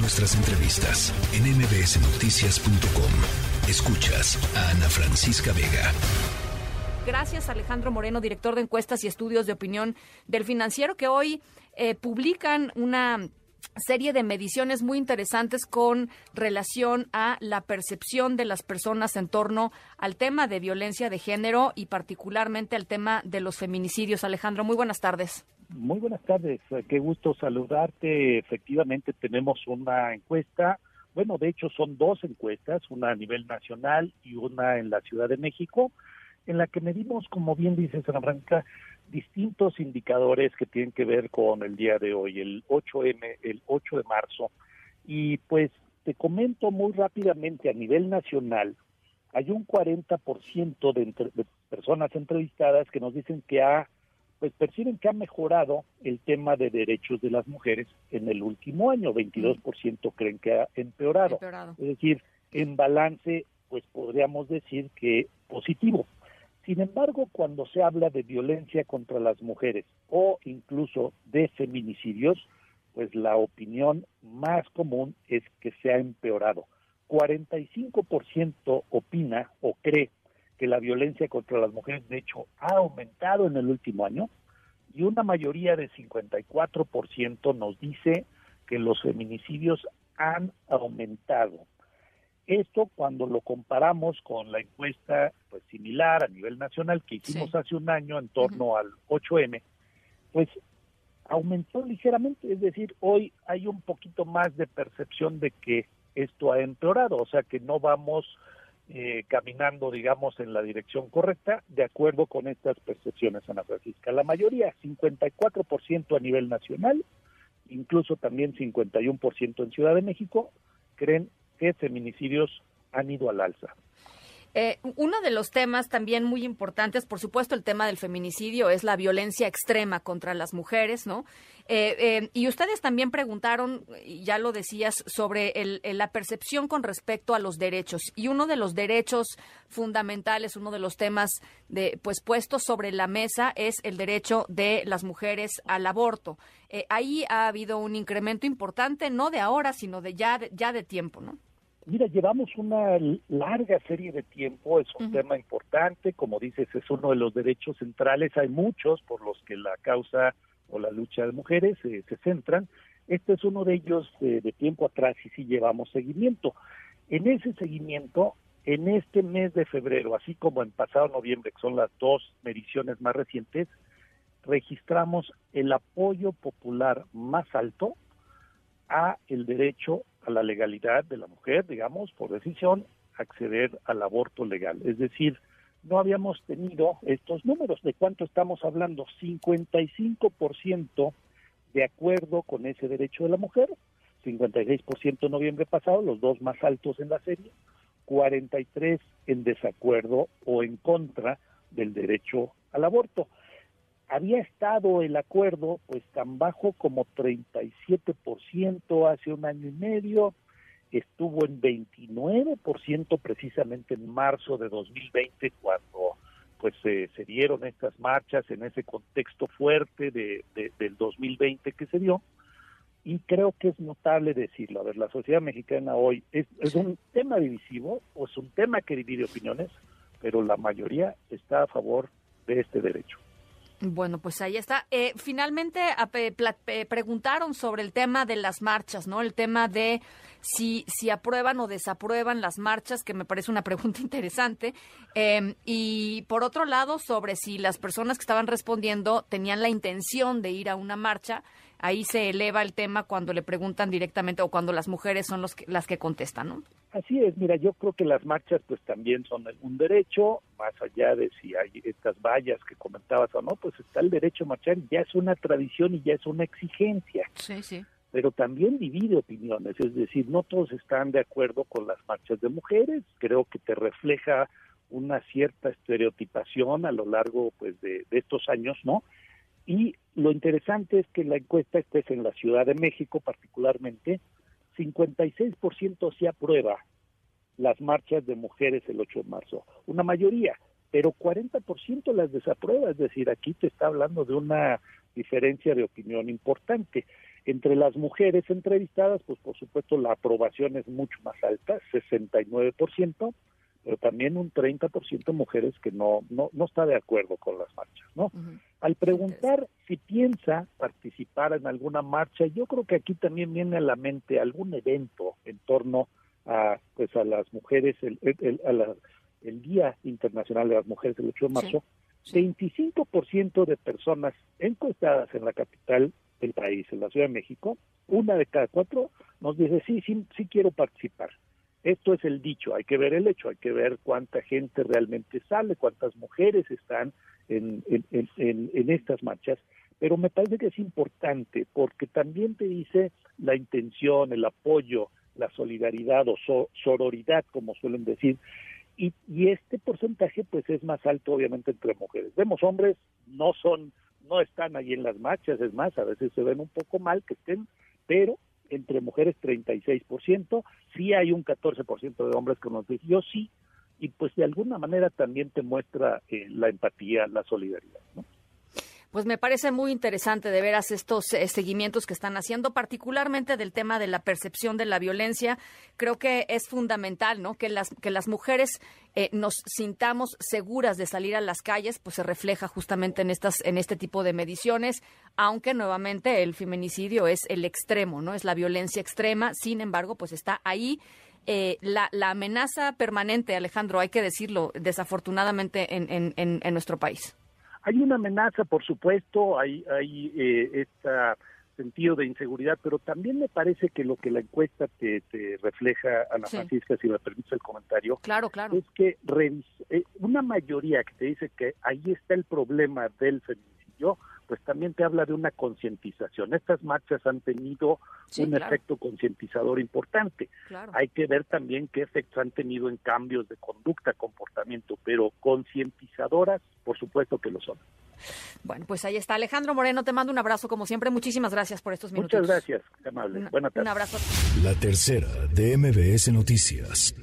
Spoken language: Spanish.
Nuestras entrevistas en mbsnoticias.com. Escuchas a Ana Francisca Vega. Gracias Alejandro Moreno, director de encuestas y estudios de opinión del financiero, que hoy eh, publican una serie de mediciones muy interesantes con relación a la percepción de las personas en torno al tema de violencia de género y particularmente al tema de los feminicidios. Alejandro, muy buenas tardes. Muy buenas tardes, qué gusto saludarte. Efectivamente tenemos una encuesta, bueno, de hecho son dos encuestas, una a nivel nacional y una en la Ciudad de México, en la que medimos, como bien dice Ana Franca, distintos indicadores que tienen que ver con el día de hoy, el 8M, el 8 de marzo. Y pues te comento muy rápidamente a nivel nacional, hay un 40% de, de personas entrevistadas que nos dicen que ha pues perciben que ha mejorado el tema de derechos de las mujeres en el último año, 22% creen que ha empeorado. Es decir, en balance, pues podríamos decir que positivo. Sin embargo, cuando se habla de violencia contra las mujeres o incluso de feminicidios, pues la opinión más común es que se ha empeorado. 45% opina o cree que la violencia contra las mujeres, de hecho, ha aumentado en el último año y una mayoría de 54% nos dice que los feminicidios han aumentado. Esto cuando lo comparamos con la encuesta pues similar a nivel nacional que hicimos hace un año en torno al 8M, pues aumentó ligeramente, es decir, hoy hay un poquito más de percepción de que esto ha empeorado, o sea que no vamos eh, caminando, digamos, en la dirección correcta, de acuerdo con estas percepciones, Ana Francisca. La mayoría, 54% a nivel nacional, incluso también 51% en Ciudad de México, creen que feminicidios han ido al alza. Eh, uno de los temas también muy importantes, por supuesto, el tema del feminicidio es la violencia extrema contra las mujeres, ¿no? Eh, eh, y ustedes también preguntaron, ya lo decías, sobre la percepción con respecto a los derechos. Y uno de los derechos fundamentales, uno de los temas de, pues puestos sobre la mesa es el derecho de las mujeres al aborto. ahí ha habido un incremento importante, no de ahora, sino de ya de tiempo, ¿no? Mira, llevamos una larga serie de tiempo, es un tema importante, como dices, es uno de los derechos centrales, hay muchos por los que la causa o la lucha de mujeres eh, se centran, este es uno de ellos de tiempo atrás y sí llevamos seguimiento. En ese seguimiento, en este mes de febrero, así como en pasado noviembre, que son las dos mediciones más recientes, registramos el apoyo popular más alto a el derecho a la legalidad de la mujer, digamos, por decisión, acceder al aborto legal. Es decir, no habíamos tenido estos números. ¿De cuánto estamos hablando? 55% de acuerdo con ese derecho de la mujer, 56% noviembre pasado, los dos más altos en la serie, 43 en desacuerdo o en contra del derecho al aborto había estado el acuerdo pues tan bajo como 37% hace un año y medio, estuvo en 29% precisamente en marzo de 2020 cuando pues se dieron estas marchas en ese contexto fuerte de, del 2020 que se dio y creo que es notable decirlo. A ver, la sociedad mexicana hoy es, es un tema divisivo o es un tema que divide opiniones, pero la mayoría está a favor de este derecho. Bueno, pues ahí está. Eh, finalmente preguntaron sobre el tema de las marchas, ¿no? El tema de si, si aprueban o desaprueban las marchas, que me parece una pregunta interesante. Em, y por otro lado, sobre si las personas que estaban respondiendo tenían la intención de ir a una marcha. Ahí se eleva el tema cuando le preguntan directamente o cuando las mujeres son los las que contestan, ¿no? Así es, mira, yo creo que las marchas pues también son un derecho, más allá de si hay estas vallas que comentabas o no, pues está el derecho a marchar, ya es una tradición y ya es una exigencia. Sí, sí. Pero también divide opiniones, es decir, no todos están de acuerdo con las marchas de mujeres, creo que te refleja una cierta estereotipación a lo largo pues de, de estos años, ¿no? Y lo interesante es que la encuesta, esta es en la Ciudad de México particularmente, 56% se aprueba las marchas de mujeres el 8 de marzo, una mayoría, pero 40% las desaprueba, es decir, aquí te está hablando de una diferencia de opinión importante. Entre las mujeres entrevistadas, pues por supuesto la aprobación es mucho más alta, 69%, pero también un 30% mujeres que no, no, no está de acuerdo con las marchas, ¿no? Al preguntar si piensa participar en alguna marcha, yo creo que aquí también viene a la mente algún evento en torno a, pues a las mujeres, el, el, Día Internacional de las Mujeres, el 8 de marzo, 25% de personas encuestadas en la capital del país, en la Ciudad de México, una de cada cuatro nos dice, sí, sí, sí quiero participar. Esto es el dicho, hay que ver el hecho, hay que ver cuánta gente realmente sale, cuántas mujeres están en, en, estas marchas, pero me parece que es importante porque también te dice la intención, el apoyo, la solidaridad o sororidad, como suelen decir, y, y, este porcentaje pues es más alto obviamente entre mujeres. Vemos hombres, no son, no están ahí en las marchas, es más, a veces se ven un poco mal que estén, pero entre mujeres 36%, sí hay un 14% de hombres que nos dicen yo sí, y pues de alguna manera también te muestra eh, la empatía, la solidaridad. ¿no? Pues me parece muy interesante de veras estos eh, seguimientos que están haciendo, particularmente del tema de la percepción de la violencia. Creo que es fundamental, ¿no? Que las que las mujeres eh, nos sintamos seguras de salir a las calles, pues se refleja justamente en estas en este tipo de mediciones, aunque nuevamente el feminicidio es el extremo, ¿no? Es la violencia extrema. Sin embargo, pues está ahí. Eh, la, la, amenaza permanente, Alejandro, hay que decirlo, desafortunadamente en, en, en nuestro país. Hay una amenaza, por supuesto, hay, hay eh, este sentido de inseguridad, pero también me parece que lo que la encuesta te, refleja, Ana Francisca, si me permite el comentario, claro, claro. es que eh, una mayoría que te dice que ahí está el problema del feminicidio, pues también te habla de una concientización. Estas marchas han tenido un efecto concientizador importante. Hay que ver también qué efectos han tenido en cambios de conducta, comportamiento, pero concientizadoras, por supuesto que lo son. Bueno, pues ahí está. Alejandro Moreno, te mando un abrazo como siempre. Muchísimas gracias por estos minutos. Muchas gracias, amable. Buenas tardes. Un abrazo. La tercera de MBS Noticias.